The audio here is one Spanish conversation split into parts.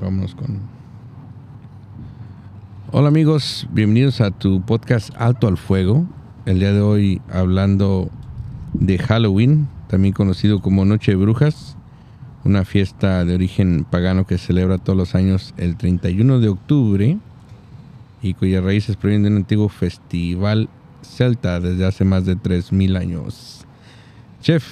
Vámonos con. Hola amigos, bienvenidos a tu podcast Alto al Fuego. El día de hoy hablando de Halloween, también conocido como Noche de Brujas, una fiesta de origen pagano que celebra todos los años el 31 de octubre y cuyas raíces provienen de un antiguo festival celta desde hace más de 3.000 años. Chef.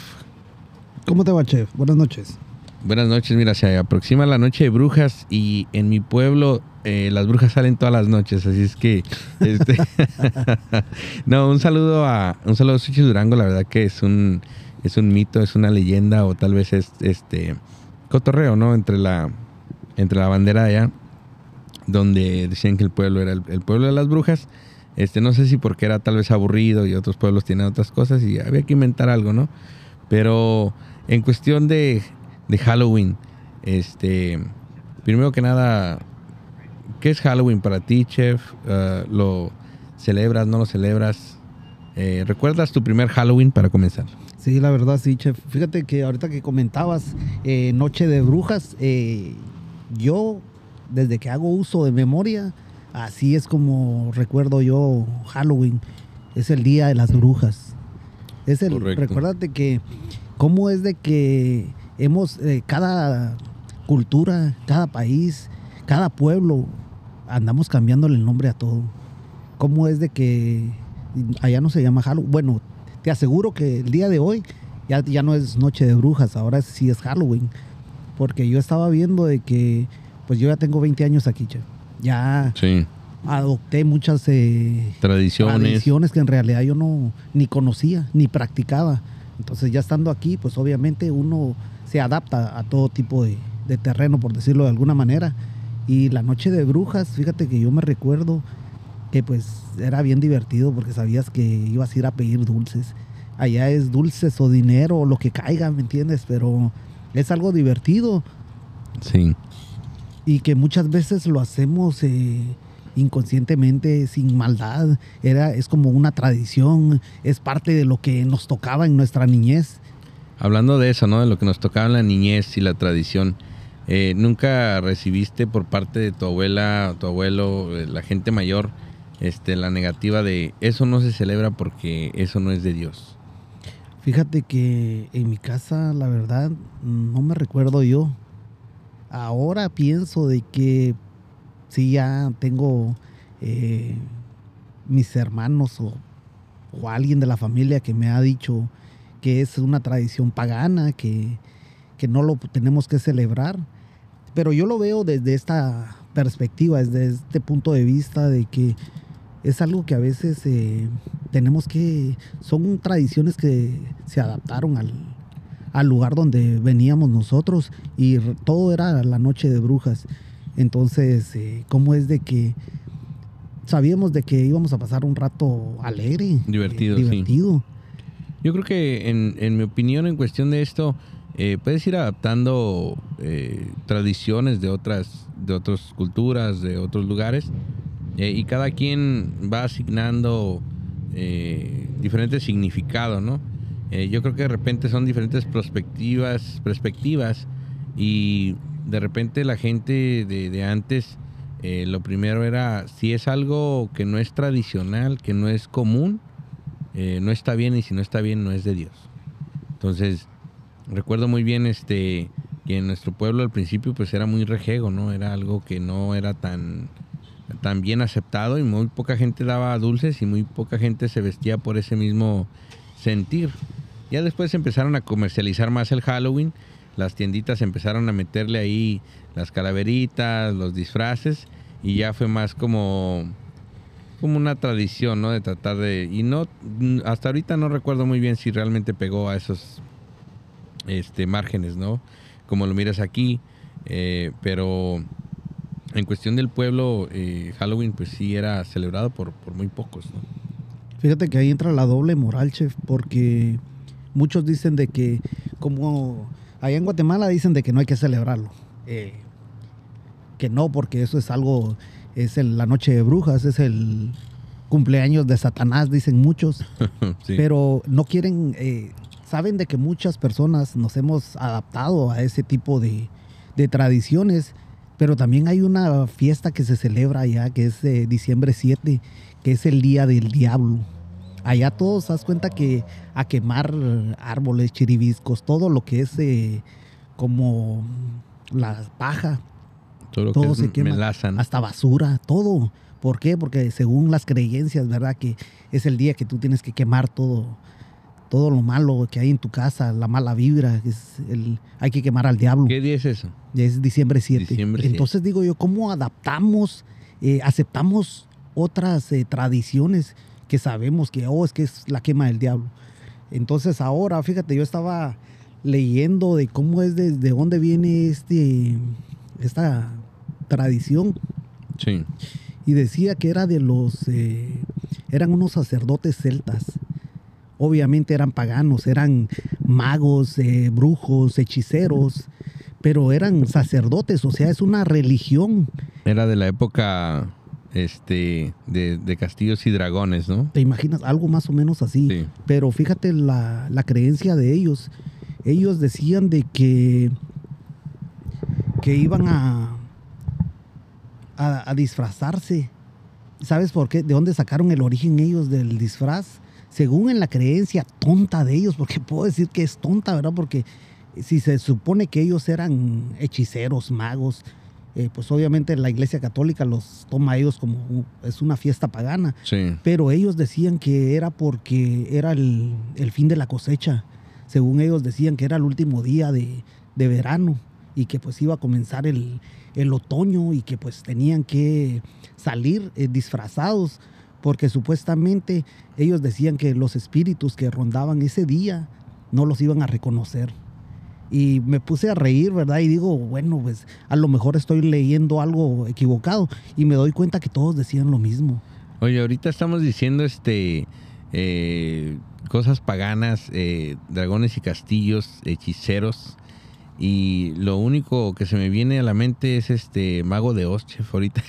¿Cómo te va, chef? Buenas noches. Buenas noches, mira, se aproxima la noche de brujas y en mi pueblo eh, las brujas salen todas las noches, así es que este, no, un saludo a un saludo a Suchi Durango, la verdad que es un es un mito, es una leyenda o tal vez es este cotorreo, ¿no? Entre la entre la bandera allá donde decían que el pueblo era el, pueblo de las brujas. Este, no sé si porque era tal vez aburrido y otros pueblos tienen otras cosas y había que inventar algo, ¿no? Pero en cuestión de de Halloween. Este, primero que nada, ¿qué es Halloween para ti, chef? Uh, ¿Lo celebras, no lo celebras? Eh, ¿Recuerdas tu primer Halloween para comenzar? Sí, la verdad, sí, chef. Fíjate que ahorita que comentabas eh, Noche de Brujas, eh, yo, desde que hago uso de memoria, así es como recuerdo yo Halloween. Es el día de las brujas. Es el, recuérdate que, ¿cómo es de que hemos, eh, cada cultura, cada país, cada pueblo, andamos cambiándole el nombre a todo. ¿Cómo es de que allá no se llama Halloween? Bueno, te aseguro que el día de hoy ya, ya no es Noche de Brujas, ahora sí es Halloween. Porque yo estaba viendo de que, pues yo ya tengo 20 años aquí, che. Ya adopté muchas eh, tradiciones. tradiciones que en realidad yo no ni conocía, ni practicaba. Entonces ya estando aquí, pues obviamente uno se adapta a todo tipo de, terreno, por decirlo de alguna manera. Y la noche de brujas, fíjate que yo me recuerdo que pues era bien divertido porque sabías que ibas a ir a pedir dulces. Allá es dulces o dinero o lo que caiga, ¿me entiendes? Pero es algo divertido. Sí. Y que muchas veces lo hacemos eh, inconscientemente, sin maldad. Era, es como una tradición, es parte de lo que nos tocaba en nuestra niñez. Hablando de eso, ¿no? De lo que nos tocaba en la niñez y la tradición. Eh, ¿Nunca recibiste por parte de tu abuela, tu abuelo, eh, la gente mayor, este, la negativa de eso no se celebra porque eso no es de Dios? Fíjate que en mi casa, la verdad, no me recuerdo yo. Ahora pienso de que sí ya tengo eh, mis hermanos o, o alguien de la familia que me ha dicho, que es una tradición pagana, que, no lo tenemos que celebrar. Pero yo lo veo desde esta perspectiva, desde este punto de vista de que es algo que a veces eh, tenemos que, son tradiciones que se adaptaron al, lugar donde veníamos nosotros y todo era la noche de brujas. Entonces, eh, ¿cómo es de que sabíamos de que íbamos a pasar un rato alegre? Divertido. divertido. Yo creo que en, mi opinión en cuestión de esto, eh, puedes ir adaptando eh, tradiciones de otras, de otras culturas, de otros lugares, eh, y cada quien va asignando diferentes significados, ¿no? yo creo que de repente son diferentes perspectivas, perspectivas y de repente la gente de, de antes, lo primero era, si es algo que no es tradicional, que no es común, eh, no está bien y si no está bien no es de Dios. Entonces, recuerdo muy bien este que en nuestro pueblo al principio pues era muy rejego, ¿no? Era algo que no era tan, tan bien aceptado y muy poca gente daba dulces y muy poca gente se vestía por ese mismo sentir. Ya después empezaron a comercializar más el Halloween, las tienditas empezaron a meterle ahí las calaveritas, los disfraces y ya fue más como como una tradición, ¿no? De tratar de... Y no, hasta ahorita no recuerdo muy bien si realmente pegó a esos este, márgenes, ¿no? Como lo miras aquí. Eh, pero en cuestión del pueblo, eh, Halloween pues sí era celebrado por, por muy pocos, ¿no? Fíjate que ahí entra la doble moral, chef, porque muchos dicen de que, como allá en Guatemala dicen de que no hay que celebrarlo. Eh, que no, porque eso es algo es la noche de brujas, es el cumpleaños de Satanás, dicen muchos, pero no quieren, eh, saben de que muchas personas nos hemos adaptado a ese tipo de, tradiciones, Pero también hay una fiesta que se celebra allá, que es eh, diciembre 7, que es el Día del Diablo. Allá todos, das cuenta que a quemar árboles, chiribiscos, todo lo que es eh, como la paja. Todo, se quema. Hasta basura, todo. ¿Por qué? Porque según las creencias, ¿verdad? Que es el día que tú tienes que quemar todo, todo lo malo que hay en tu casa, la mala vibra, es el, hay que quemar al diablo. ¿Qué día es eso? Es diciembre 7. Entonces digo yo, ¿cómo adaptamos, eh, aceptamos otras eh, tradiciones que sabemos que, oh, es que es la quema del diablo? Entonces ahora, fíjate, yo estaba leyendo de cómo es, de, dónde viene este, esta tradición. Sí. Y decía que era de los, eh, eran unos sacerdotes celtas obviamente eran paganos, eran magos, eh, brujos, hechiceros, pero eran sacerdotes, o sea, es una religión. Era de la época este, de, castillos y dragones, ¿no? Te imaginas algo más o menos así. Sí. Pero fíjate la, creencia de ellos. Ellos decían de que, que iban a, a, a disfrazarse. ¿Sabes por qué? ¿De dónde sacaron el origen ellos del disfraz? según en la creencia tonta de ellos, porque puedo decir que es tonta, ¿verdad? Porque si se supone que ellos eran hechiceros, magos, eh, pues obviamente la iglesia católica los toma a ellos como es una fiesta pagana. Sí. Pero ellos decían que era porque era el, fin de la cosecha. Según ellos decían que era el último día de, verano y que pues iba a comenzar el, otoño y que pues tenían que salir eh, disfrazados porque supuestamente ellos decían que los espíritus que rondaban ese día no los iban a reconocer. Y me puse a reír, ¿verdad? Y digo, bueno, pues a lo mejor estoy leyendo algo equivocado y me doy cuenta que todos decían lo mismo. Oye, ahorita estamos diciendo este eh, cosas paganas, eh, dragones y castillos, hechiceros. Y lo único que se me viene a la mente es este Mago de Oz, chef, ahorita.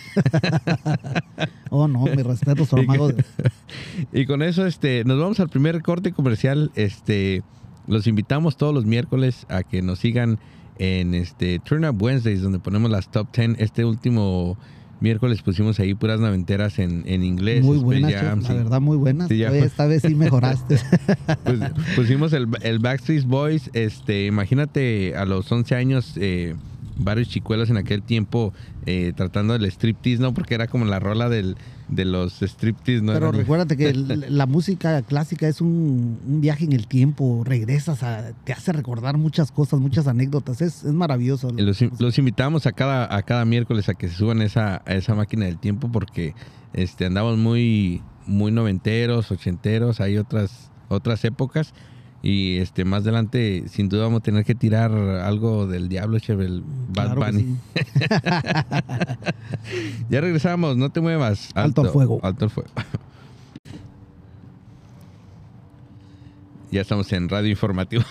oh, no, mi respeto al Mago de Y con eso, este, nos vamos al primer corte comercial. Este, los invitamos todos los miércoles a que nos sigan en este Turn Up Wednesdays, donde ponemos las top 10. Este último miércoles pusimos ahí puras naventeras en, en inglés. Muy buenas, la verdad, muy buenas. esta vez sí mejoraste. pues, pusimos el, el, Backstreet Boys. Este, imagínate a los 11 años, eh, varios chicuelos en aquel tiempo eh, tratando del striptease, ¿no? Porque era como la rola del, de los striptease, ¿no? Pero recuérdate que la música clásica es un, viaje en el tiempo, regresas, a, te hace recordar muchas cosas, muchas anécdotas, es, maravilloso. Los, invitamos a cada, a cada miércoles a que se suban esa, a esa máquina del tiempo porque este, andamos muy, muy noventeros, ochenteros, hay otras, otras épocas. Y este más adelante, sin duda, vamos a tener que tirar algo del Diablo, Chevel, Bad Bunny. ya regresamos, no te muevas. Alto, al fuego. Alto al fuego. ya estamos en radio informativo.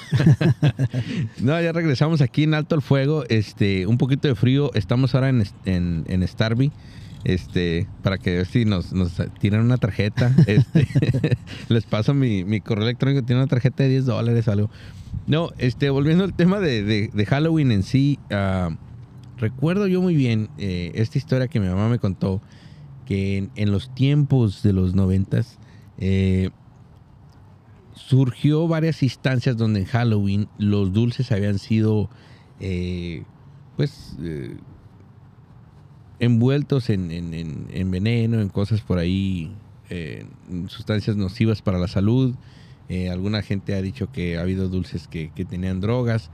no, ya regresamos aquí en Alto al Fuego. Este, un poquito de frío. Estamos ahora en, en, en Starby este, para que si nos, nos tiran una tarjeta, este, les paso mi, mi, correo electrónico, tiene una tarjeta de 10 dólares o algo. No, este, volviendo al tema de, de, Halloween en sí, ah, recuerdo yo muy bien eh, esta historia que mi mamá me contó, que en, los tiempos de los noventas, eh, surgió varias instancias donde en Halloween los dulces habían sido, eh, pues, envueltos en, veneno, en cosas por ahí, eh, en sustancias nocivas para la salud. Eh, alguna gente ha dicho que ha habido dulces que, tenían drogas.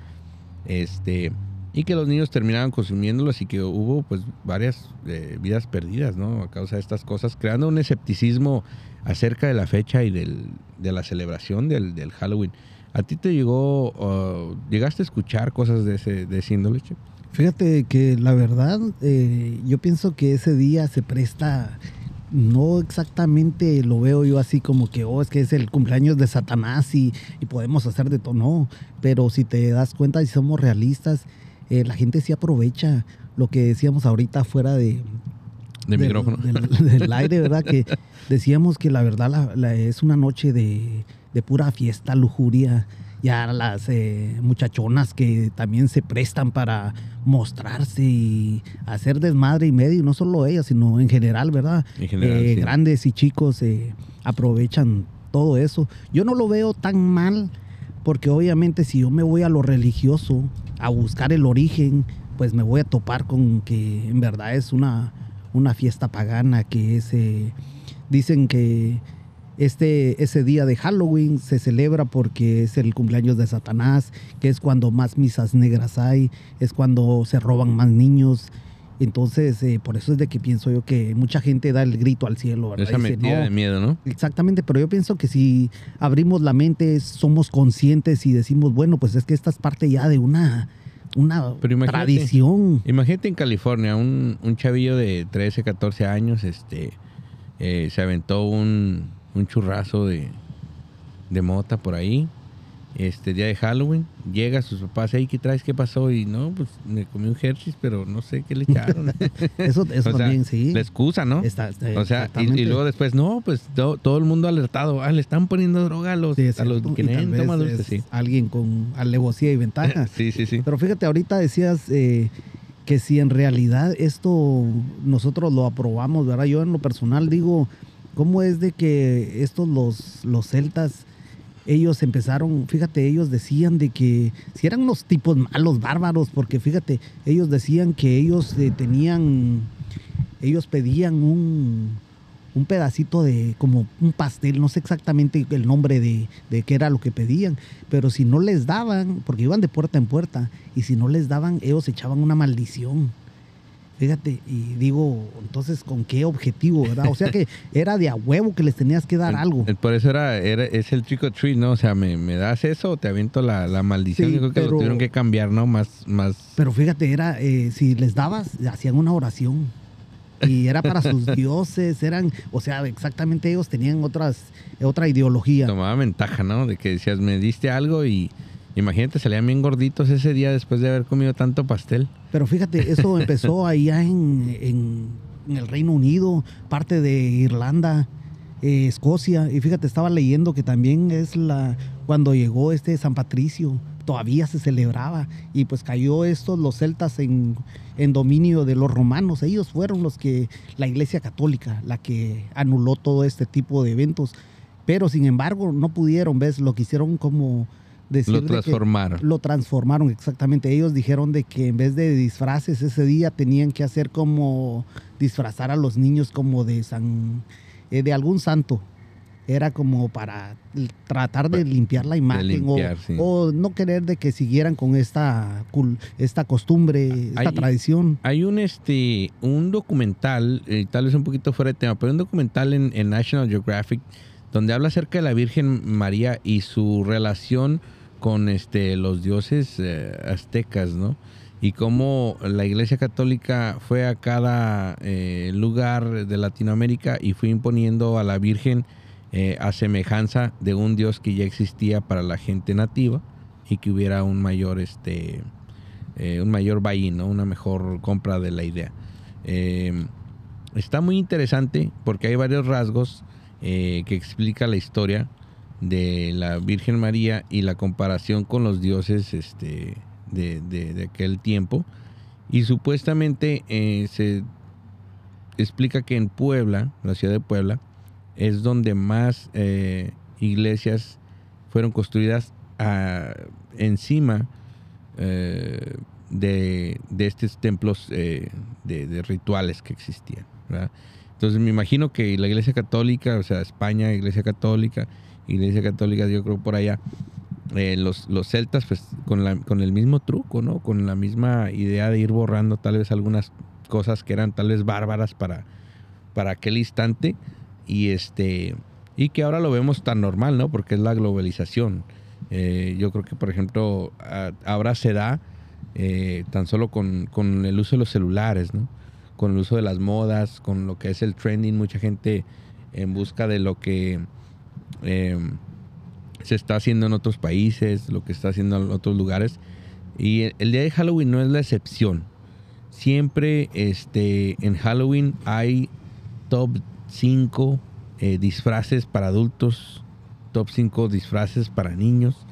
Este, y que los niños terminaban consumiéndolos y que hubo pues varias eh, vidas perdidas, ¿no? A causa de estas cosas, creando un escepticismo acerca de la fecha y del, de la celebración del, del Halloween. ¿A ti te llegó, llegaste a escuchar cosas de ese, de ese índole? Fíjate que la verdad, eh, yo pienso que ese día se presta, no exactamente lo veo yo así como que, oh, es que es el cumpleaños de Satanás y, podemos hacer de todo, no, pero si te das cuenta, si somos realistas, eh, la gente sí aprovecha lo que decíamos ahorita fuera de... De micrófono. Del, aire, ¿verdad? Que decíamos que la verdad es una noche de, de pura fiesta, lujuria ya las eh, muchachonas que también se prestan para mostrarse y hacer desmadre y medio, no solo ellas, sino en general, ¿verdad? En general, Eh, sí. Grandes y chicos eh, aprovechan todo eso. Yo no lo veo tan mal porque obviamente si yo me voy a lo religioso, a buscar el origen, pues me voy a topar con que en verdad es una, una fiesta pagana que es, dicen que este, ese día de Halloween se celebra porque es el cumpleaños de Satanás, que es cuando más misas negras hay, es cuando se roban más niños. Entonces, eh, por eso es de que pienso yo que mucha gente da el grito al cielo, ¿verdad? Esa "No, de miedo, ¿no? Exactamente, pero yo pienso que si abrimos la mente, somos conscientes y decimos, bueno, pues es que esta es parte ya de una, una Pero imagínate. tradición. Imagínate en California, un, un chavillo de 13, 14 años, este, eh, se aventó un, un churrazo de, de mota por ahí, este día de Halloween, llega sus papás, hey, ¿qué traes? ¿Qué pasó? Y no, pues me comí un Hershey's, pero no sé qué le echaron. Eso, eso O sea, también, sí. La excusa, ¿no? Está- está- o sea, y, luego después, no, pues to- todo el mundo alertado, ah, le están poniendo droga a los, Sí, a los que leen, toma dulce, sí. alguien con alevosía y ventaja. Sí, sí, sí. Pero fíjate, ahorita decías eh, que si en realidad esto nosotros lo aprobamos, ¿verdad? Yo en lo personal digo, ¿cómo es de que estos los, los celtas, ellos empezaron, fíjate, ellos decían de que si eran unos tipos malos, bárbaros, porque fíjate, ellos decían que ellos eh, tenían, ellos pedían un, un pedacito de como un pastel, no sé exactamente el nombre de, de qué era lo que pedían, pero si no les daban, porque iban de puerta en puerta, y si no les daban, ellos echaban una maldición. Fíjate, y digo, entonces, ¿con qué objetivo, verdad? O sea que era de a huevo que les tenías que dar El- algo. el- por eso era, era, es el trick or treat, ¿no? O sea, me, me das eso o te aviento la, la maldición. Sí, Yo creo que lo tuvieron que cambiar, ¿no? Más, más. Pero fíjate, era, eh, si les dabas, hacían una oración. Y era para sus dioses, eran, o sea, exactamente ellos tenían otras, otra ideología. tomaba ventaja, ¿no? De que decías, me diste algo y imagínate, salían bien gorditos ese día después de haber comido tanto pastel. Pero fíjate, eso empezó allá en, en- en el Reino Unido, parte de Irlanda, eh, Escocia. Y fíjate, estaba leyendo que también es la cuando llegó este San Patricio, todavía se celebraba. Y pues cayó estos, los celtas, en, en dominio de los romanos. Ellos fueron los que, la Iglesia Católica, la que anuló todo este tipo de eventos. Pero sin embargo, no pudieron, ¿ves? Lo quisieron como decir. Lo de transformaron. lo transformaron exactamente. Ellos dijeron de que en vez de disfraces ese día tenían que hacer como disfrazar a los niños como de san eh, de algún santo. Era como para tratar de limpiar la imagen o- limpiar, sí. o, no querer de que siguieran con esta cul- esta costumbre, esta Hay- tradición. Hay un este un documental, eh, tal vez un poquito fuera de tema, pero un documental en, en National Geographic donde habla acerca de la Virgen María y su relación con este los dioses eh, aztecas, ¿no? Y cómo la Iglesia Católica fue a cada eh, lugar de Latinoamérica y fue imponiendo a la Virgen eh, a semejanza de un dios que ya existía para la gente nativa y que hubiera un mayor este un mayor buy una mejor compra de la idea. Eh, está muy interesante porque hay varios rasgos que explica la historia de la Virgen María y la comparación con los dioses este, de, de- aquel tiempo. Y supuestamente eh, se explica que en Puebla, la ciudad de Puebla, es donde más eh, iglesias fueron construidas ah, encima eh, de, de estos templos de, rituales que existían. Entonces me imagino que la Iglesia Católica, o sea, España, Iglesia Católica, Iglesia Católica, yo creo por allá, eh, los, los celtas, pues con, la, con el mismo truco, ¿no? Con la misma idea de ir borrando tal vez algunas cosas que eran tal vez bárbaras para, para aquel instante y este y que ahora lo vemos tan normal, ¿no? Porque es la globalización. Eh, yo creo que, por ejemplo, a- ahora se da eh, tan solo con, con el uso de los celulares, ¿no? Con el uso de las modas, con lo que es el trending, mucha gente en busca de lo que eh, se está haciendo en otros países, lo que está haciendo en otros lugares. Y el, día de Halloween no es la excepción. Siempre este, en Halloween hay top 5 disfraces para adultos, top 5 disfraces para niños.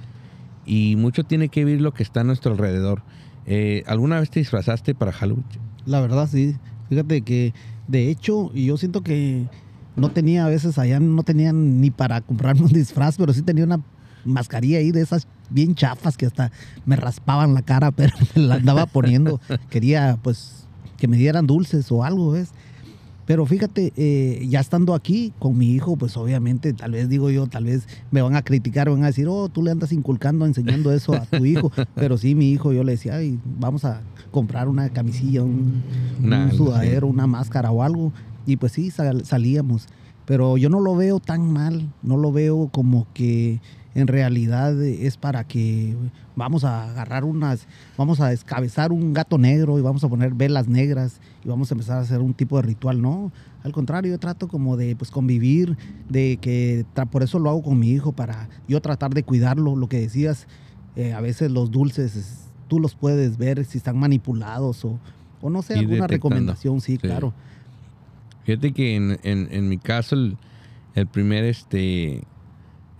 y mucho tiene que ver lo que está a nuestro alrededor. Eh, ¿Alguna vez te disfrazaste para Halloween? La verdad, sí. Fíjate que, de hecho, yo siento que no tenía a veces allá, no tenían ni para comprarme un disfraz, pero sí tenía una mascarilla ahí de esas bien chafas que hasta me raspaban la cara, pero me la andaba poniendo. Quería, pues, que me dieran dulces o algo, ¿ves? Pero fíjate, eh, ya estando aquí con mi hijo, pues obviamente, tal vez digo yo, tal vez me van a criticar, van a decir, oh, tú le andas inculcando, enseñando eso a tu hijo. Pero sí, mi hijo, yo le decía, ay, vamos a comprar una camisilla, un, sudadero, una máscara o algo. Y pues sí, salíamos. Pero yo no lo veo tan mal, no lo veo como que en realidad es para que vamos a agarrar unas, vamos a descabezar un gato negro y vamos a poner velas negras y vamos a empezar a hacer un tipo de ritual, no. Al contrario, yo trato como de pues convivir, de que por eso lo hago con mi hijo, para yo tratar de cuidarlo, lo que decías, eh, a veces los dulces tú los puedes ver si están manipulados o, o no sé, alguna recomendación, sí, claro. Fíjate que en, en, mi caso el, el primer este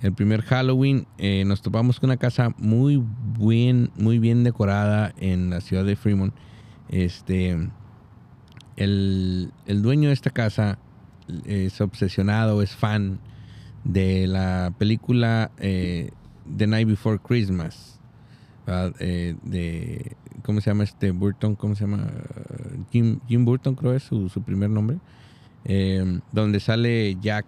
el primer Halloween eh, nos topamos con una casa muy bien, muy bien decorada en la ciudad de Fremont. Este, el, dueño de esta casa es obsesionado, es fan de la película eh, The Night Before Christmas. Eh, de, ¿Cómo se llama este Burton? ¿Cómo se llama? Jim, Jim Burton creo es su, su primer nombre. Donde sale Jack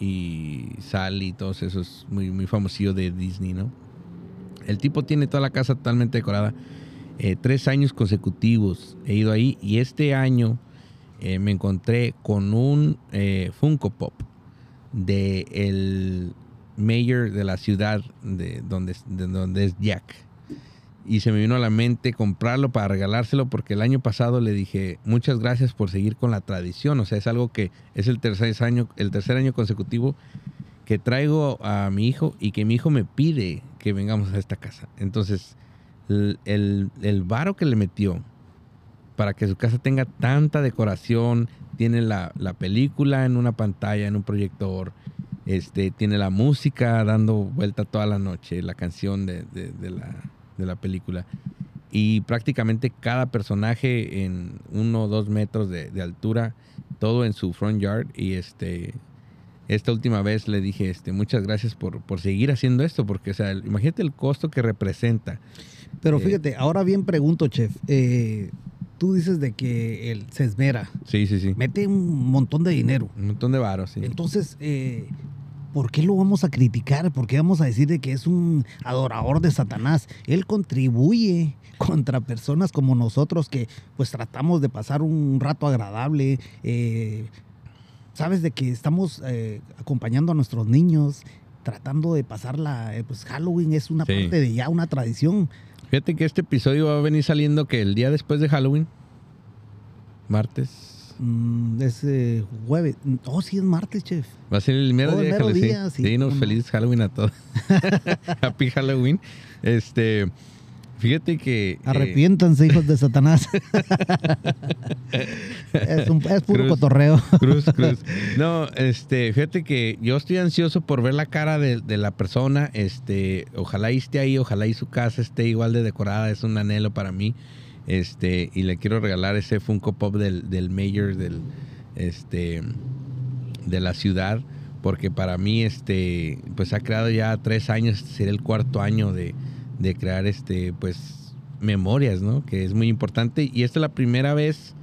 y Sally y todos esos muy, muy de Disney, ¿no? El tipo tiene toda la casa totalmente decorada. Eh, tres años consecutivos he ido ahí y este año eh, me encontré con un eh, Funko Pop de el mayor de la ciudad de donde, de donde es Jack y se me vino a la mente comprarlo para regalárselo porque el año pasado le dije muchas gracias por seguir con la tradición. O sea, es algo que es el tercer año, el tercer año consecutivo que traigo a mi hijo y que mi hijo me pide que vengamos a esta casa. Entonces, el, el, varo que le metió para que su casa tenga tanta decoración, tiene la, película en una pantalla, en un proyector, este, tiene la música dando vuelta toda la noche, la canción de la de la película. Y prácticamente cada personaje en uno o dos metros de, altura, todo en su front yard. Y este, esta última vez le dije, este, muchas gracias por, por seguir haciendo esto, porque, o sea, imagínate el costo que representa. Pero eh, fíjate, ahora bien pregunto, chef, eh, tú dices de que él se esmera. Sí, sí, sí. Mete un montón de dinero. Un montón de varos, sí. Entonces, eh, ¿por qué lo vamos a criticar? ¿Por qué vamos a decir de que es un adorador de Satanás? Él contribuye contra personas como nosotros que pues tratamos de pasar un rato agradable. Eh, Sabes de que estamos eh, acompañando a nuestros niños, tratando de pasar la, eh, pues Halloween es una parte de ya una tradición. Fíjate que este episodio va a venir saliendo que el día después de Halloween, martes, Mm, es eh, jueves. Oh, sí, es martes, chef. Va a ser el mero oh, día, el día sí. sí feliz Halloween a todos. Happy Halloween. Este. Fíjate que. Eh, Arrepiéntanse, hijos de Satanás. es, un, es puro cotorreo. Cruz, cruz. No, este, fíjate que yo estoy ansioso por ver la cara de, de, la persona. Este, ojalá esté ahí, ojalá y su casa esté igual de decorada. Es un anhelo para mí. Este, y le quiero regalar ese Funko Pop del, del mayor del, este, de la ciudad. Porque para mí, este, pues ha creado ya tres años, sería el cuarto año de, de crear este, pues, memorias, ¿no? Que es muy importante. Y esta es la primera vez,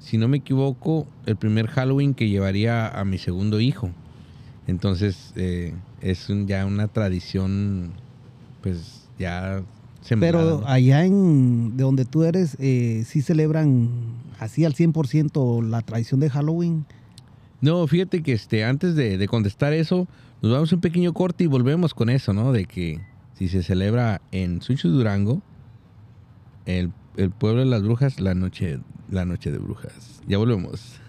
si no me equivoco, el primer Halloween que llevaría a mi segundo hijo. Entonces, eh, es ya una tradición, pues, ya pero allá en de donde tú eres, eh, ¿sí celebran así al 100% la tradición de Halloween? No, fíjate que este, antes de, contestar eso, nos vamos a un pequeño corte y volvemos con eso, ¿no? De que si se celebra en Sucho Durango, el, el, pueblo de las brujas, la noche, la noche de brujas. Ya volvemos.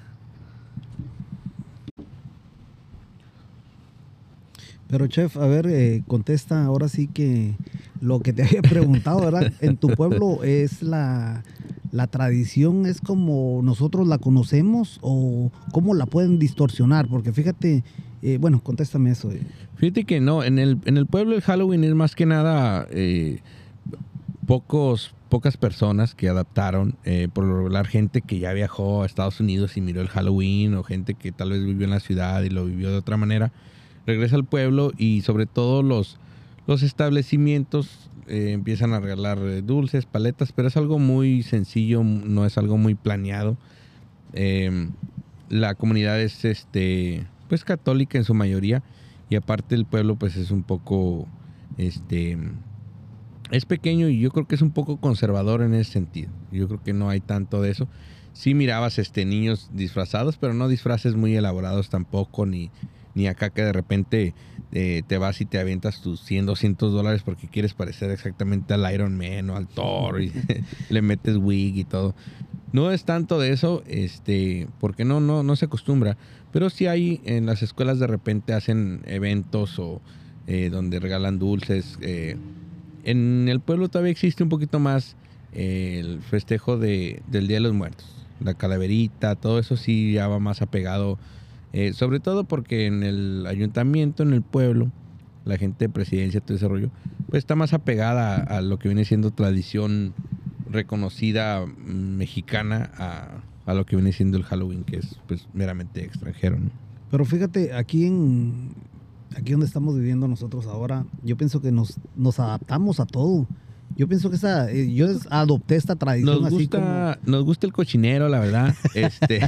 Pero chef, a ver, eh, contesta ahora sí que lo que te había preguntado, ¿verdad? En tu pueblo es la, la tradición, es como nosotros la conocemos o cómo la pueden distorsionar, porque fíjate, Eh, bueno, contéstame eso. Fíjate que no, en el, en el pueblo el Halloween es más que nada pocos, pocas personas que adaptaron, por lo regular gente que ya viajó a Estados Unidos y miró el Halloween o gente que tal vez vivió en la ciudad y lo vivió de otra manera, regresa al pueblo y sobre todo los, los establecimientos eh, empiezan a regalar eh, dulces, paletas, pero es algo muy sencillo, no es algo muy planeado. Em, la comunidad es este pues católica en su mayoría y aparte el pueblo pues es un poco este es pequeño y yo creo que es un poco conservador en ese sentido. Yo creo que no hay tanto de eso. Sí mirabas este niños disfrazados, pero no disfraces muy elaborados tampoco ni ni acá que de repente eh, te vas y te avientas tus 100, 200 dólares porque quieres parecer exactamente al Iron Man o al Thor y le metes wig y todo. No es tanto de eso, este, porque no, no, no se acostumbra, pero sí hay en las escuelas de repente hacen eventos o eh, donde regalan dulces. Eh, en el pueblo todavía existe un poquito más el festejo de, del Día de los Muertos. La calaverita, todo eso sí ya va más apegado eh, sobre todo porque en el ayuntamiento, en el pueblo, la gente de presidencia, todo ese rollo, pues está más apegada a, lo que viene siendo tradición reconocida mexicana a, lo que viene siendo el Halloween, que es pues meramente extranjero. Pero fíjate, aquí en aquí donde estamos viviendo nosotros ahora, yo pienso que nos, nos adaptamos a todo. Yo pienso que esa, eh, yo adopté esta tradición. Nos gusta, nos gusta el cochinero, la verdad. Este,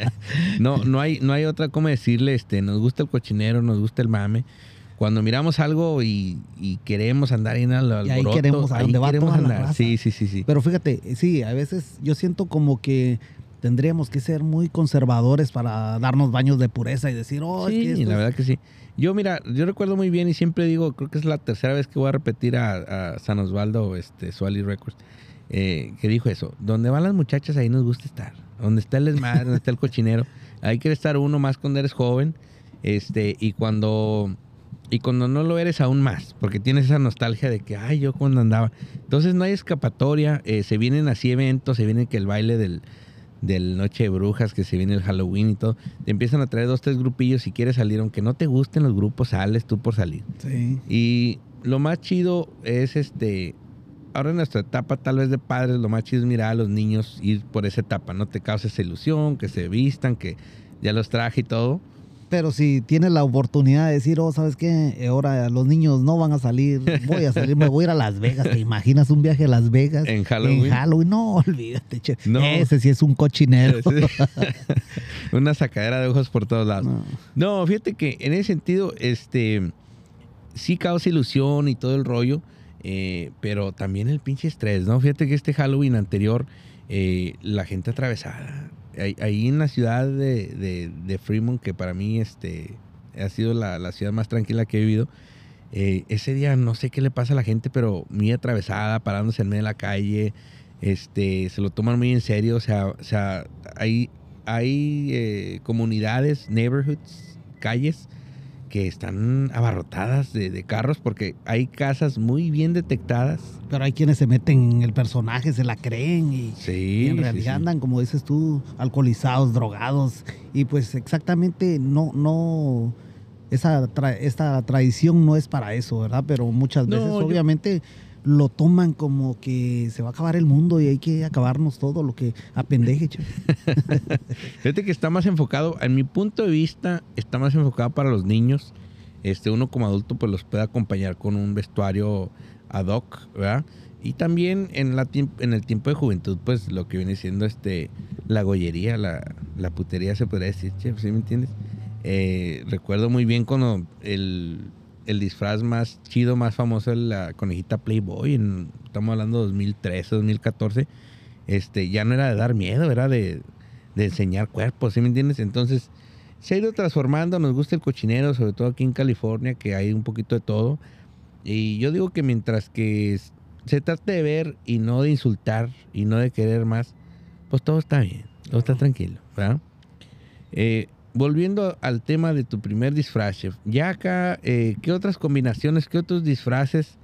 no, no hay, no hay otra como decirle, este, nos gusta el cochinero, nos gusta el mame. Cuando miramos algo y, queremos andar en al y ahí queremos, ahí queremos andar. Sí, sí, sí, sí. Pero fíjate, sí, a veces yo siento como que tendríamos que ser muy conservadores para darnos baños de pureza y decir, oh, sí, es que la verdad que sí. Yo, mira, yo recuerdo muy bien y siempre digo, creo que es la tercera vez que voy a repetir a, San Osvaldo, este, Suali Records, eh, que dijo eso. Donde van las muchachas, ahí nos gusta estar. Donde está el esmar, donde está el cochinero. Ahí quiere estar uno más cuando eres joven. Este, y cuando. Y cuando no lo eres aún más, porque tienes esa nostalgia de que, ay, yo cuando andaba. Entonces no hay escapatoria, eh, se vienen así eventos, se viene que el baile del, del Noche de Brujas, que se viene el Halloween y todo, te empiezan a traer dos, tres grupillos si quieres salir, aunque no te gusten los grupos, sales tú por salir. Sí. Y lo más chido es este, ahora en nuestra etapa tal vez de padres, lo más chido es mirar a los niños ir por esa etapa, no te causes ilusión, que se vistan, que ya los traje y todo. Pero si tienes la oportunidad de decir, oh, ¿sabes qué? Ahora los niños no van a salir, voy a salir, me voy a ir a Las Vegas. ¿Te imaginas un viaje a Las Vegas? En Halloween. En Halloween, no, olvídate, che. Ese sí es un cochinero. Una sacadera de ojos por todos lados. No. fíjate que en ese sentido, este, sí causa ilusión y todo el rollo, eh, pero también el pinche estrés, ¿no? Fíjate que este Halloween anterior, eh, la gente atravesada ahí en la ciudad de, Fremont, que para mí este, ha sido la, ciudad más tranquila que he vivido, eh, ese día no sé qué le pasa a la gente, pero muy atravesada, parándose en medio de la calle, este, se lo toman muy en serio, o sea, o sea hay, hay eh, comunidades, neighborhoods, calles, que están abarrotadas de, carros porque hay casas muy bien detectadas. Pero hay quienes se meten en el personaje, se la creen y, en realidad andan, como dices tú, alcoholizados, drogados. Y pues exactamente no, no, esa esta tradición no es para eso, ¿verdad? Pero muchas veces obviamente lo toman como que se va a acabar el mundo y hay que acabarnos todo lo que apendeje. Fíjate que está más enfocado, en mi punto de vista, está más enfocado para los niños. Este, uno como adulto pues los puede acompañar con un vestuario ad hoc, ¿verdad? Y también en, la, en el tiempo de juventud, pues lo que viene siendo este, la gollería, la, la putería se podría decir, chef, ¿sí me entiendes? Eh, recuerdo muy bien cuando el, el disfraz más chido, más famoso de la conejita Playboy, en, estamos hablando de 2013, 2014, este, ya no era de dar miedo, era de, enseñar cuerpos, ¿sí me entiendes? Entonces, se ha ido transformando, nos gusta el cochinero, sobre todo aquí en California, que hay un poquito de todo. Y yo digo que mientras que se trate de ver y no de insultar y no de querer más, pues todo está bien, todo está tranquilo, ¿verdad? Eh, volviendo al tema de tu primer disfraz, chef, ya acá, eh, ¿qué otras combinaciones, qué otros disfraces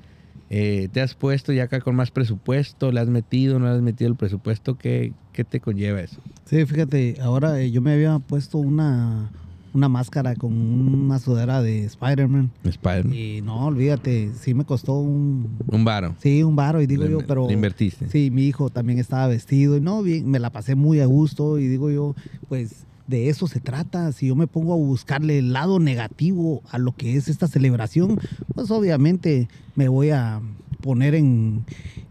eh, te has puesto ya acá con más presupuesto? ¿Le has metido, no le has metido el presupuesto? ¿Qué, qué te conlleva eso? Sí, fíjate, ahora eh, yo me había puesto una, una máscara con una sudadera de Spider-Man. Spider-Man. Y no, olvídate, sí me costó un... Un varo. Sí, un varo, y digo Le- yo, pero... le invertiste. Sí, mi hijo también estaba vestido, y no, bien, me la pasé muy a gusto, y digo yo, pues de eso se trata. Si yo me pongo a buscarle el lado negativo a lo que es esta celebración, pues obviamente me voy a poner en,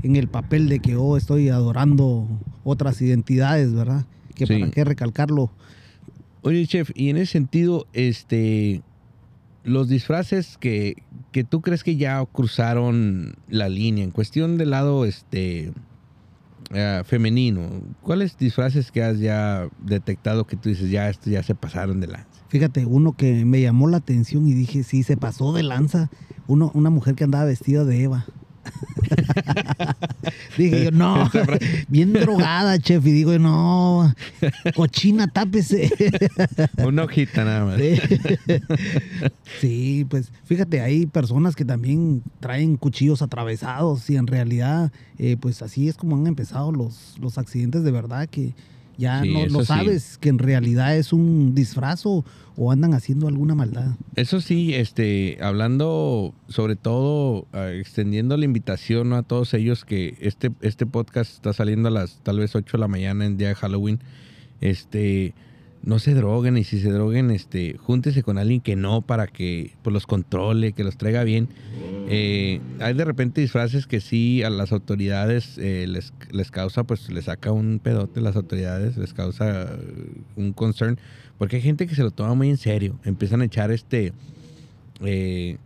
en el papel de que yo estoy adorando otras identidades, ¿verdad? Que Sí. para qué recalcarlo. Oye, chef, y en ese sentido, este, los disfraces que, que tú crees que ya cruzaron la línea en cuestión del lado, este, ah, femenino, ¿cuáles disfraces que has ya detectado que tú dices ya estos ya se pasaron de lanza? Fíjate, uno que me llamó la atención y dije, sí, se pasó de lanza. Uno, una mujer que andaba vestida de Eva. dije yo, no, bien drogada, chef. Y digo, no, cochina, tápese. Una hojita nada más. Sí. Sí, pues fíjate, hay personas que también traen cuchillos atravesados y en realidad, eh, pues así es como han empezado los, los accidentes de verdad, que ya Sí, no, sí. sabes que en realidad es un disfraz o, o andan haciendo alguna maldad. Eso sí, este, hablando sobre todo, ah, extendiendo la invitación ¿no? a todos ellos que este, este podcast está saliendo a las tal vez 8 de la mañana en día de Halloween. Este, no se droguen y si se droguen, este, júntese con alguien que no para que pues, los controle, que los traiga bien. Eh, hay de repente disfraces que sí a las autoridades eh, les, les causa, pues les saca un pedote, las autoridades les causa eh, un concern, porque hay gente que se lo toma muy en serio, empiezan a echar este, eh,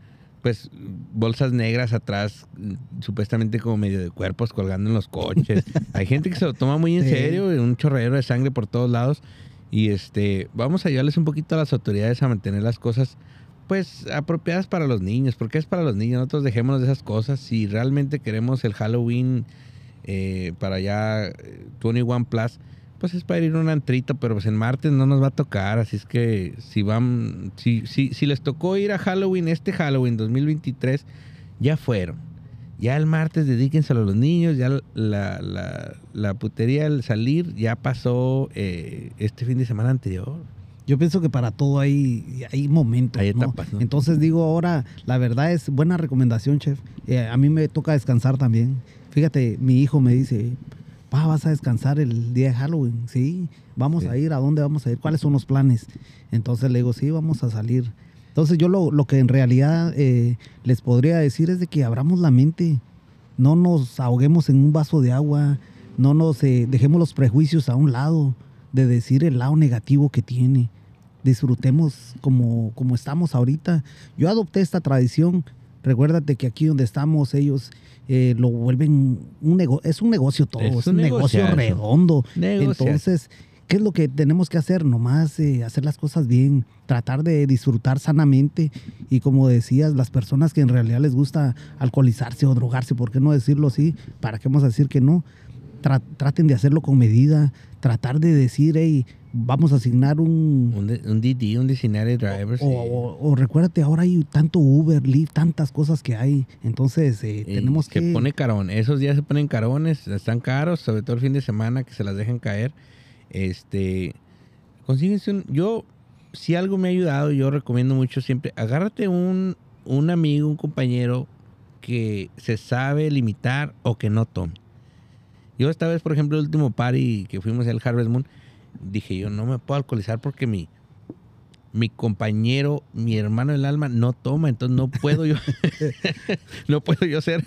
pues bolsas negras atrás, mm, supuestamente como medio de cuerpos colgando en los coches. hay gente que se lo toma muy en serio, un chorrero de sangre por todos lados. Y este, vamos a ayudarles un poquito a las autoridades a mantener las cosas pues apropiadas para los niños, porque es para los niños, nosotros dejémonos de esas cosas. Si realmente queremos el Halloween eh, para eh, 21 Plus, pues es para ir a un antrito, pero pues en martes no nos va a tocar, así es que si van, si, si, si les tocó ir a Halloween, este Halloween 2023, ya fueron. Ya el martes dedíquenselo a los niños, ya la, la, la putería al salir ya pasó eh, este fin de semana anterior. Yo pienso que para todo hay, hay momentos. Hay ¿no? etapas, ¿no? Entonces digo ahora, la verdad es buena recomendación, chef. Eh, a mí me toca descansar también. Fíjate, mi hijo me dice, pa, vas a descansar el día de Halloween. Sí, vamos Sí. a ir, ¿a dónde vamos a ir? ¿Cuáles son los planes? Entonces le digo, sí, vamos a salir. Entonces yo lo, lo que en realidad eh, les podría decir es de que abramos la mente. No nos ahoguemos en un vaso de agua. No nos eh, dejemos los prejuicios a un lado de decir el lado negativo que tiene. Disfrutemos como, como estamos ahorita. Yo adopté esta tradición. Recuérdate que aquí donde estamos ellos eh, lo vuelven un negocio. Es un negocio todo. Es Es, un negocio redondo. Negociazo. Entonces, ¿qué es lo que tenemos que hacer? Nomás eh, hacer las cosas bien, tratar de disfrutar sanamente y como decías, las personas que en realidad les gusta alcoholizarse o drogarse, ¿por qué no decirlo así? ¿Para qué vamos a decir que no? Tra- traten de hacerlo con medida, tratar de decir, hey, vamos a asignar un... Un, de- un DD, un Designated Driver. sí. O, o- o recuérdate, ahora hay tanto Uber, Lyft, tantas cosas que hay. Entonces, eh, tenemos que... Se pone carón. Esos días se ponen carones, están caros, sobre todo el fin de semana que se las dejen caer. Este, consíguense un. Yo, si algo me ha ayudado, yo recomiendo mucho siempre, agárrate un, un amigo, un compañero que se sabe limitar o que no tome. Yo esta vez, por ejemplo, el último party que fuimos al Harvest Moon, dije yo no me puedo alcoholizar porque mi, mi compañero, mi hermano del alma no toma, entonces no puedo yo, no puedo yo ser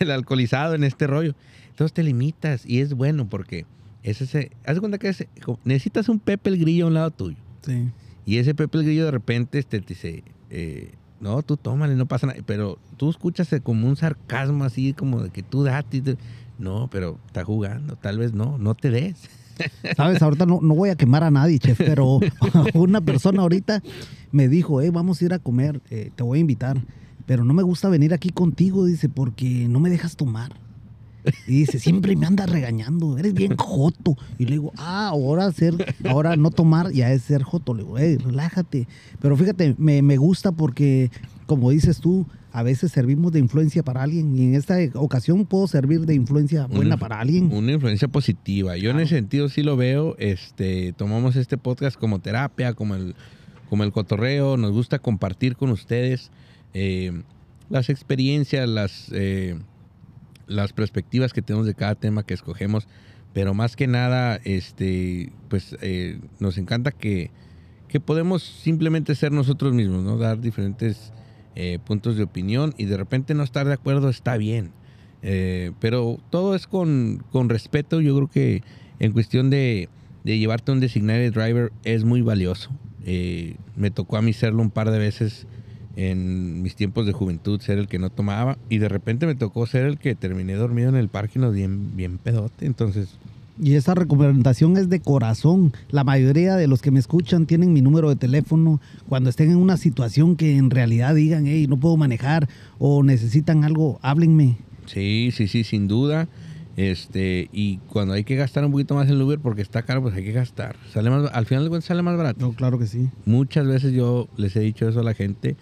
el alcoholizado en este rollo. Entonces te limitas y es bueno porque es ese, haz de cuenta que es- necesitas un Pepe el Grillo a un lado tuyo. Sí. Y ese Pepe el Grillo de repente este, te dice, eh, no, tú tómale, no pasa nada. Pero tú escuchas como un sarcasmo así, como de que tú date. te- No, pero está jugando, tal vez no, no te des. Sabes, ahorita no, no voy a quemar a nadie, chef, pero una persona ahorita me dijo, eh, vamos a ir a comer, eh, te voy a invitar, pero no me gusta venir aquí contigo, dice, porque no me dejas tomar. Y dice, siempre me andas regañando, eres bien joto. Y le digo, ah, ahora ser, ahora no tomar ya es ser joto. Le digo, hey, relájate. Pero fíjate, me, me gusta porque, como dices tú, a veces servimos de influencia para alguien. Y en esta ocasión puedo servir de influencia buena Una- para alguien. Una influencia positiva. Yo en ese sentido sí lo veo. Este, tomamos este podcast como terapia, como el como el cotorreo, nos gusta compartir con ustedes eh, las experiencias, las, eh, las perspectivas que tenemos de cada tema que escogemos, pero más que nada, este, pues eh, nos encanta que, que, podemos simplemente ser nosotros mismos, ¿no? Dar diferentes puntos de opinión y de repente no estar de acuerdo está bien. pero todo es con, con respeto, yo creo que en cuestión de, de llevarte un designated driver es muy valioso. Eh, me tocó a mí serlo un par de veces en mis tiempos de juventud, ser el que no tomaba. Y de repente me tocó ser el que terminé dormido en el parque y bien, bien pedote. Entonces. Y esa recomendación es de corazón. La mayoría de los que me escuchan tienen mi número de teléfono. Cuando estén en una situación que en realidad digan, hey, no puedo manejar o necesitan algo, háblenme. Sí, sí, sí, sin duda. Este, y cuando hay que gastar un poquito más en Uber porque está caro, pues hay que gastar. Sale más, al final de cuentas sale más barato. No, claro que sí. Muchas veces yo les he dicho eso a la gente.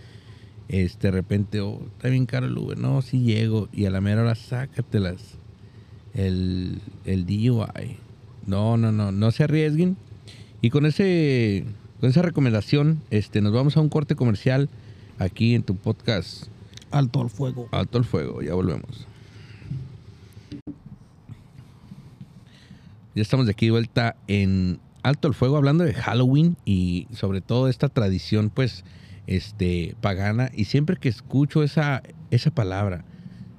Este, de repente, oh, está bien caro el Uber. No, sí llego. Y a la mera hora sácatelas. El, el DUI. No, no, no. No se arriesguen. Y con ese, con esa recomendación, este, nos vamos a un corte comercial aquí en tu podcast. Alto al fuego. Alto al fuego. Ya volvemos. Ya estamos de aquí de vuelta en Alto el Fuego hablando de Halloween y sobre todo esta tradición pues este pagana y siempre que escucho esa, esa palabra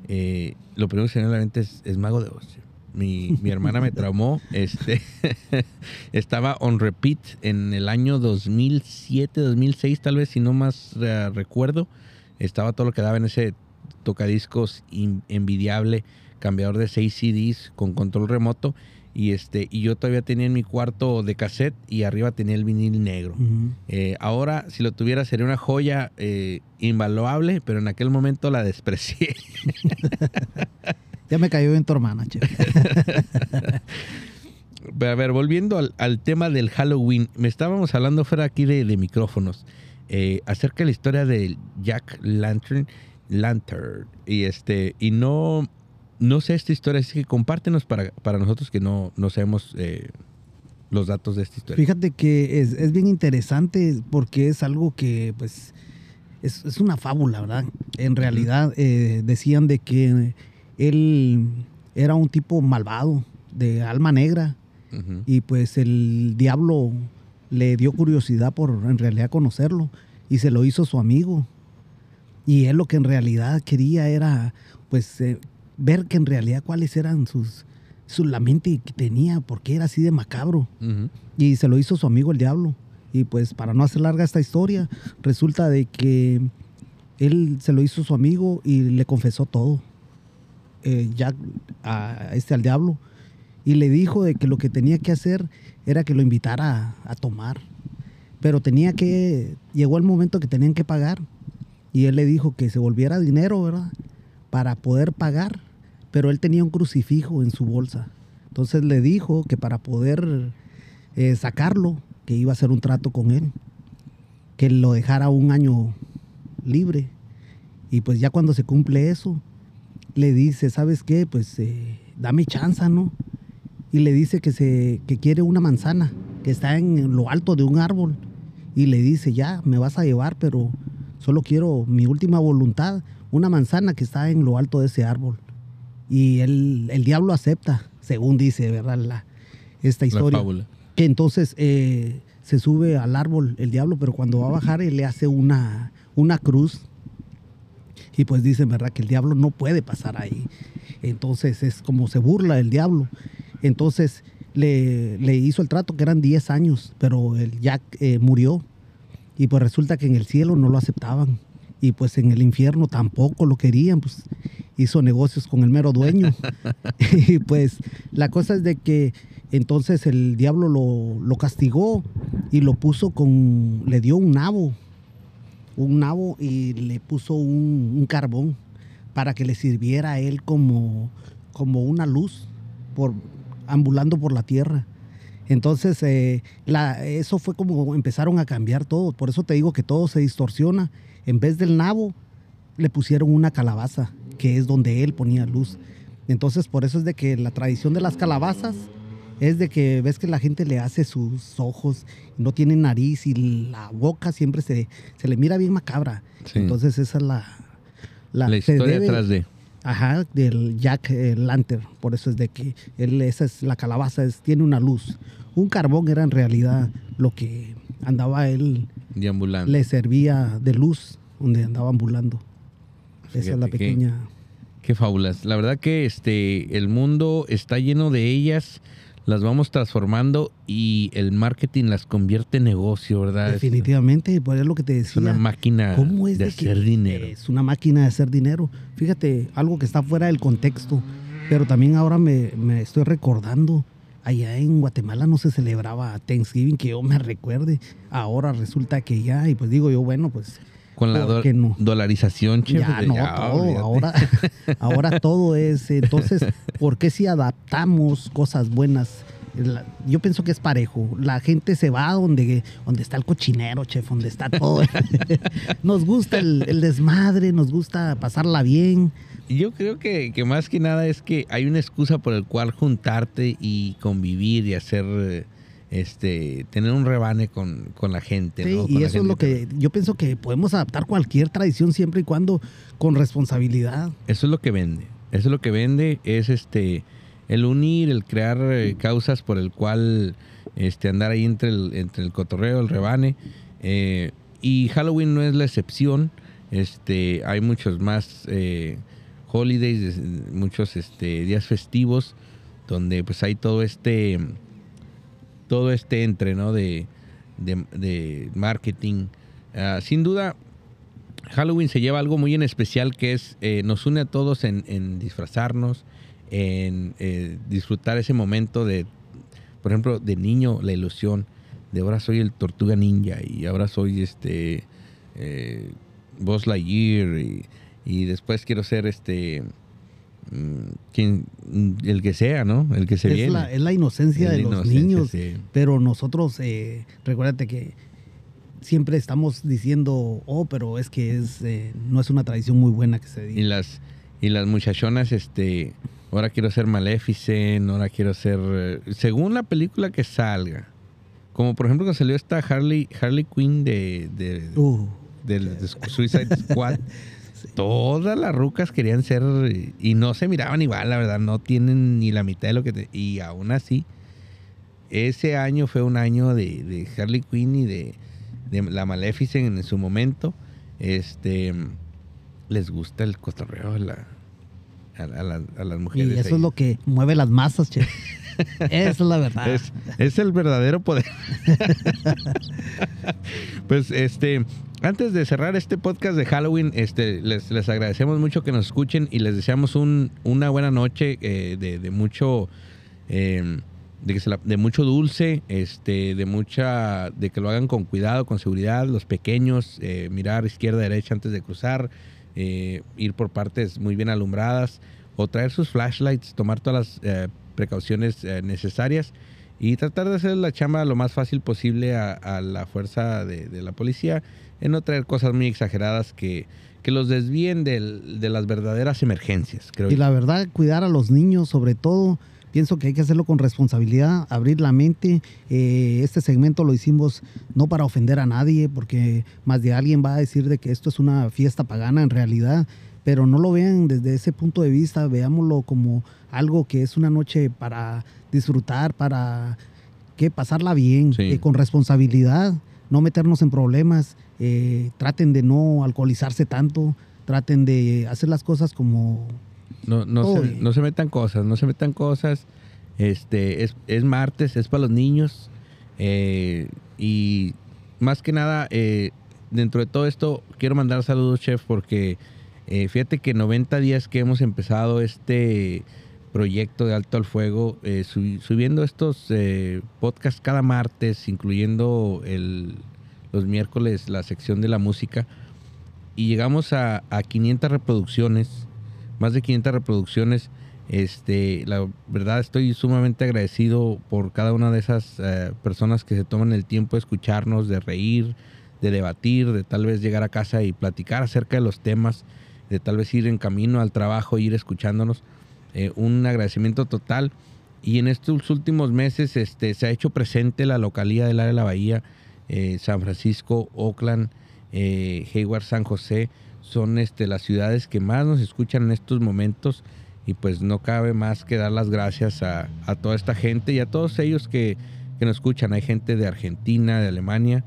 eh, lo primero que se me viene a la mente es, mago de Oz. Mi, hermana me traumó. Este, estaba on repeat en el año 2007, 2006, tal vez, si no más recuerdo. Estaba todo lo que daba en ese tocadiscos envidiable, cambiador de 6 CDs con control remoto. Y, este, y yo todavía tenía en mi cuarto de cassette y arriba tenía el vinil negro. Eh, ahora, si lo tuviera, sería una joya eh, invaluable, pero en aquel momento la desprecié. ya me cayó en tu hermana, che. a ver, volviendo al, tema del Halloween, me estábamos hablando fuera aquí de, micrófonos eh, acerca de la historia del Jack Lantern, Lantern y este y no no sé esta historia, así que compártenos para, para nosotros que no, no sabemos eh, los datos de esta historia. Fíjate que es, bien interesante porque es algo que, pues, es, una fábula, ¿verdad? En realidad eh, decían de que él era un tipo malvado, de alma negra, y pues el diablo le dio curiosidad por en realidad conocerlo y se lo hizo su amigo. Y él lo que en realidad quería era pues eh, ver que en realidad cuáles eran sus, su, la mente que tenía, porque era así de macabro. Y se lo hizo su amigo el diablo. Y pues para no hacer larga esta historia, resulta de que él se lo hizo su amigo y le confesó todo. Eh, ya a este al diablo. Y le dijo de que lo que tenía que hacer era que lo invitara a, a tomar. Pero tenía que, llegó el momento que tenían que pagar. Y él le dijo que se volviera dinero, ¿verdad? Para poder pagar pero él tenía un crucifijo en su bolsa. Entonces le dijo que para poder eh, sacarlo, que iba a hacer un trato con él, que lo dejara un año libre. Y pues ya cuando se cumple eso, le dice, ¿sabes qué? Pues eh, dame chance, ¿no? Y le dice que, se, que quiere una manzana, que está en lo alto de un árbol. Y le dice, ya, me vas a llevar, pero solo quiero mi última voluntad, una manzana que está en lo alto de ese árbol. Y el, el diablo acepta, según dice, ¿verdad? La, esta historia. Que entonces eh, se sube al árbol el diablo, pero cuando va a bajar él le hace una, una cruz. Y pues dice, ¿verdad? Que el diablo no puede pasar ahí. Entonces es como se burla el diablo. Entonces le, le hizo el trato que eran 10 años, pero el Jack eh, murió. Y pues resulta que en el cielo no lo aceptaban. Y pues en el infierno tampoco lo querían. Pues hizo negocios con el mero dueño. y pues la cosa es de que entonces el diablo lo, castigó y lo puso con, le dio un nabo, un nabo y le puso un, carbón para que le sirviera a él como, como una luz por, ambulando por la tierra. Entonces, eh, la, eso fue como empezaron a cambiar todo. Por eso te digo que todo se distorsiona. En vez del nabo, le pusieron una calabaza que es donde él ponía luz. Entonces, por eso es de que la tradición de las calabazas es de que ves que la gente le hace sus ojos, no tiene nariz y la boca siempre se, se le mira bien macabra. Entonces esa es la... La, historia detrás de... Ajá, del Jack Lantern. Por eso es de que él, esa es la calabaza, es, tiene una luz. Un carbón era en realidad lo que andaba él. Deambulando. Le servía de luz donde andaba ambulando. esa es la pequeña. Qué, qué fábulas. La verdad que este el mundo está lleno de ellas las vamos transformando y el marketing las convierte en negocio, ¿verdad? Definitivamente, pues es lo que te decía. Es una máquina de, hacer dinero. Es una máquina de hacer dinero. Fíjate, algo que está fuera del contexto, pero también ahora me, estoy recordando. Allá en Guatemala no se celebraba Thanksgiving, que yo me recuerde. Ahora resulta que ya, y pues digo yo, bueno, pues con la dolarización, Ya, no, todo. Ahora, ahora todo es. Entonces, ¿por qué si adaptamos cosas buenas? yo pienso que es parejo. La gente se va donde, donde está el cochinero, chef, donde está todo. nos gusta el, desmadre, nos gusta pasarla bien. Yo creo que, que, más que nada es que hay una excusa por el cual juntarte y convivir y hacer eh, este, tener un rebane con, la gente. Sí, y eso es lo que yo pienso que podemos adaptar cualquier tradición siempre y cuando con responsabilidad. Eso es lo que vende. Eso es lo que vende, es este el unir, el crear eh, causas por el cual este, andar ahí entre el, entre el cotorreo, el rebane. Eh, y Halloween no es la excepción. Este, hay muchos más eh, holidays, muchos este, días festivos donde pues hay todo este todo este entre, ¿no? De, de, marketing. Ah, sin duda, Halloween se lleva algo muy en especial que es, eh, nos une a todos en, disfrazarnos, en eh, disfrutar ese momento de, por ejemplo, de niño, la ilusión de ahora soy el Tortuga Ninja y ahora soy este eh, Buzz Lightyear y, y después quiero ser este Mm, quien, mm, el que sea, ¿no? El que se es viene. La, es la inocencia de los niños, pero nosotros, eh, recuérdate que siempre estamos diciendo, oh, pero es que es eh, no es una tradición muy buena que se diga. Y las, y las muchachonas, este, ahora quiero ser Maleficent, ahora quiero ser, eh, según la película que salga, como por ejemplo cuando salió esta Harley, Harley Quinn de, de, uh. de Suicide Squad. Todas las rucas querían ser y no se miraban igual, la verdad, no tienen ni la mitad de lo que... Te, y aún así, ese año fue un año de, Harley Quinn y de, la Maleficent en su momento. Este, les gusta el cotorreo a, la, a, las mujeres. Y eso es lo que mueve las masas, che. Es la verdad. Es, el verdadero poder. pues este, antes de cerrar este podcast de Halloween, este, les, agradecemos mucho que nos escuchen y les deseamos una buena noche eh, de, mucho. Em, de, que de mucho dulce, este, de mucha, de que lo hagan con cuidado, con seguridad, los pequeños, eh, mirar izquierda, derecha antes de cruzar, eh, ir por partes muy bien alumbradas, o traer sus flashlights, tomar todas las precauciones necesarias y tratar de hacer la chamba lo más fácil posible a, la fuerza de, la policía en no traer cosas muy exageradas que, que los desvíen de las verdaderas emergencias, creo. Y la verdad, cuidar a los niños sobre todo. Pienso que hay que hacerlo con responsabilidad, abrir la mente. Eh, este segmento lo hicimos no para ofender a nadie, porque más de alguien va a decir de que esto es una fiesta pagana en realidad, pero no lo vean desde ese punto de vista, veámoslo como algo que es una noche para disfrutar, para que pasarla bien, eh, con responsabilidad, no meternos en problemas, eh, traten de no alcoholizarse tanto, traten de hacer las cosas como... No, no, se, no se metan cosas, no se metan cosas. Este, es, es martes, es para los niños. Eh, y más que nada, dentro de todo esto, quiero mandar saludos, chef, porque fíjate que 90 días que hemos empezado este proyecto de Alto al Fuego, eh, subiendo estos eh, podcasts cada martes, incluyendo el, los miércoles la sección de la música, y llegamos a, 500 reproducciones, más de 500 reproducciones. Este, la verdad estoy sumamente agradecido por cada una de esas eh, personas que se toman el tiempo de escucharnos, de reír, de debatir, de tal vez llegar a casa y platicar acerca de los temas, de tal vez ir en camino al trabajo, ir escuchándonos. Eh, un agradecimiento total. Y en estos últimos meses este, se ha hecho presente la localidad del área de la Bahía, eh, San Francisco, Oakland, eh, Hayward, San José, son este, las ciudades que más nos escuchan en estos momentos y pues no cabe más que dar las gracias a, toda esta gente y a todos ellos que, que, nos escuchan. Hay gente de Argentina, de Alemania,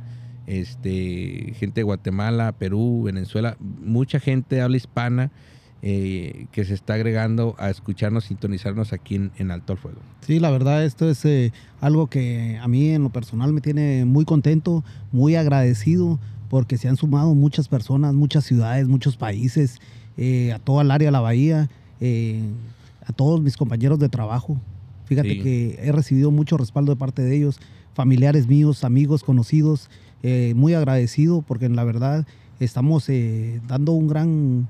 este, gente de Guatemala, Perú, Venezuela, mucha gente habla hispana eh, que se está agregando a escucharnos, sintonizarnos aquí en, Alto al Fuego. Sí, la verdad, esto es eh, algo que a mí en lo personal me tiene muy contento, muy agradecido, porque se han sumado muchas personas, muchas ciudades, muchos países, eh, a toda el área de la bahía, a todos mis compañeros de trabajo. Fíjate que he recibido mucho respaldo de parte de ellos, familiares míos, amigos, conocidos, muy agradecido porque la verdad estamos dando un gran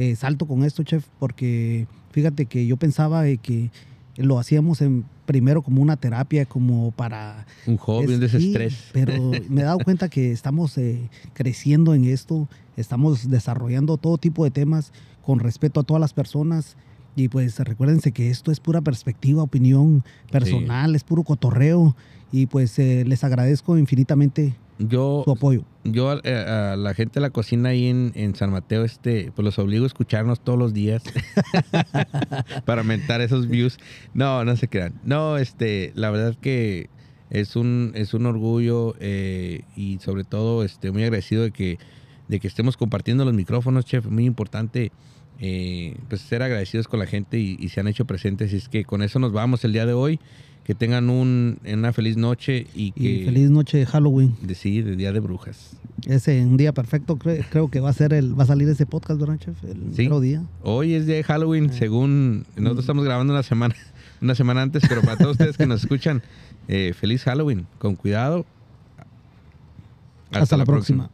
eh, salto con esto, chef, porque fíjate que yo pensaba que lo hacíamos en, primero como una terapia, como para... Un hobby, un desestrés. pero me he dado cuenta que estamos eh, creciendo en esto, estamos desarrollando todo tipo de temas con respeto a todas las personas. Y pues recuérdense que esto es pura perspectiva, opinión personal, es puro cotorreo. Y pues eh, les agradezco infinitamente yo, su apoyo. Yo eh, a, la gente de la cocina ahí en, San Mateo, este, pues los obligo a escucharnos todos los días para aumentar esos views. No, no se crean. No, este, la verdad que es un, es un orgullo eh, y sobre todo este, muy agradecido de que, de que estemos compartiendo los micrófonos, chef. Muy importante eh, pues ser agradecidos con la gente y, y se han hecho presentes. Y es que con eso nos vamos el día de hoy que tengan un, una feliz noche y que... feliz noche de Halloween. De, sí, de Día de Brujas. Ese, un día perfecto, creo, que va a ser el, va a salir ese podcast, ¿verdad, chef? El sí. día. Hoy es día de Halloween, ah. según nosotros estamos grabando una semana, una semana antes, pero para todos ustedes que nos escuchan, eh, feliz Halloween, con cuidado. Hasta, la, próxima.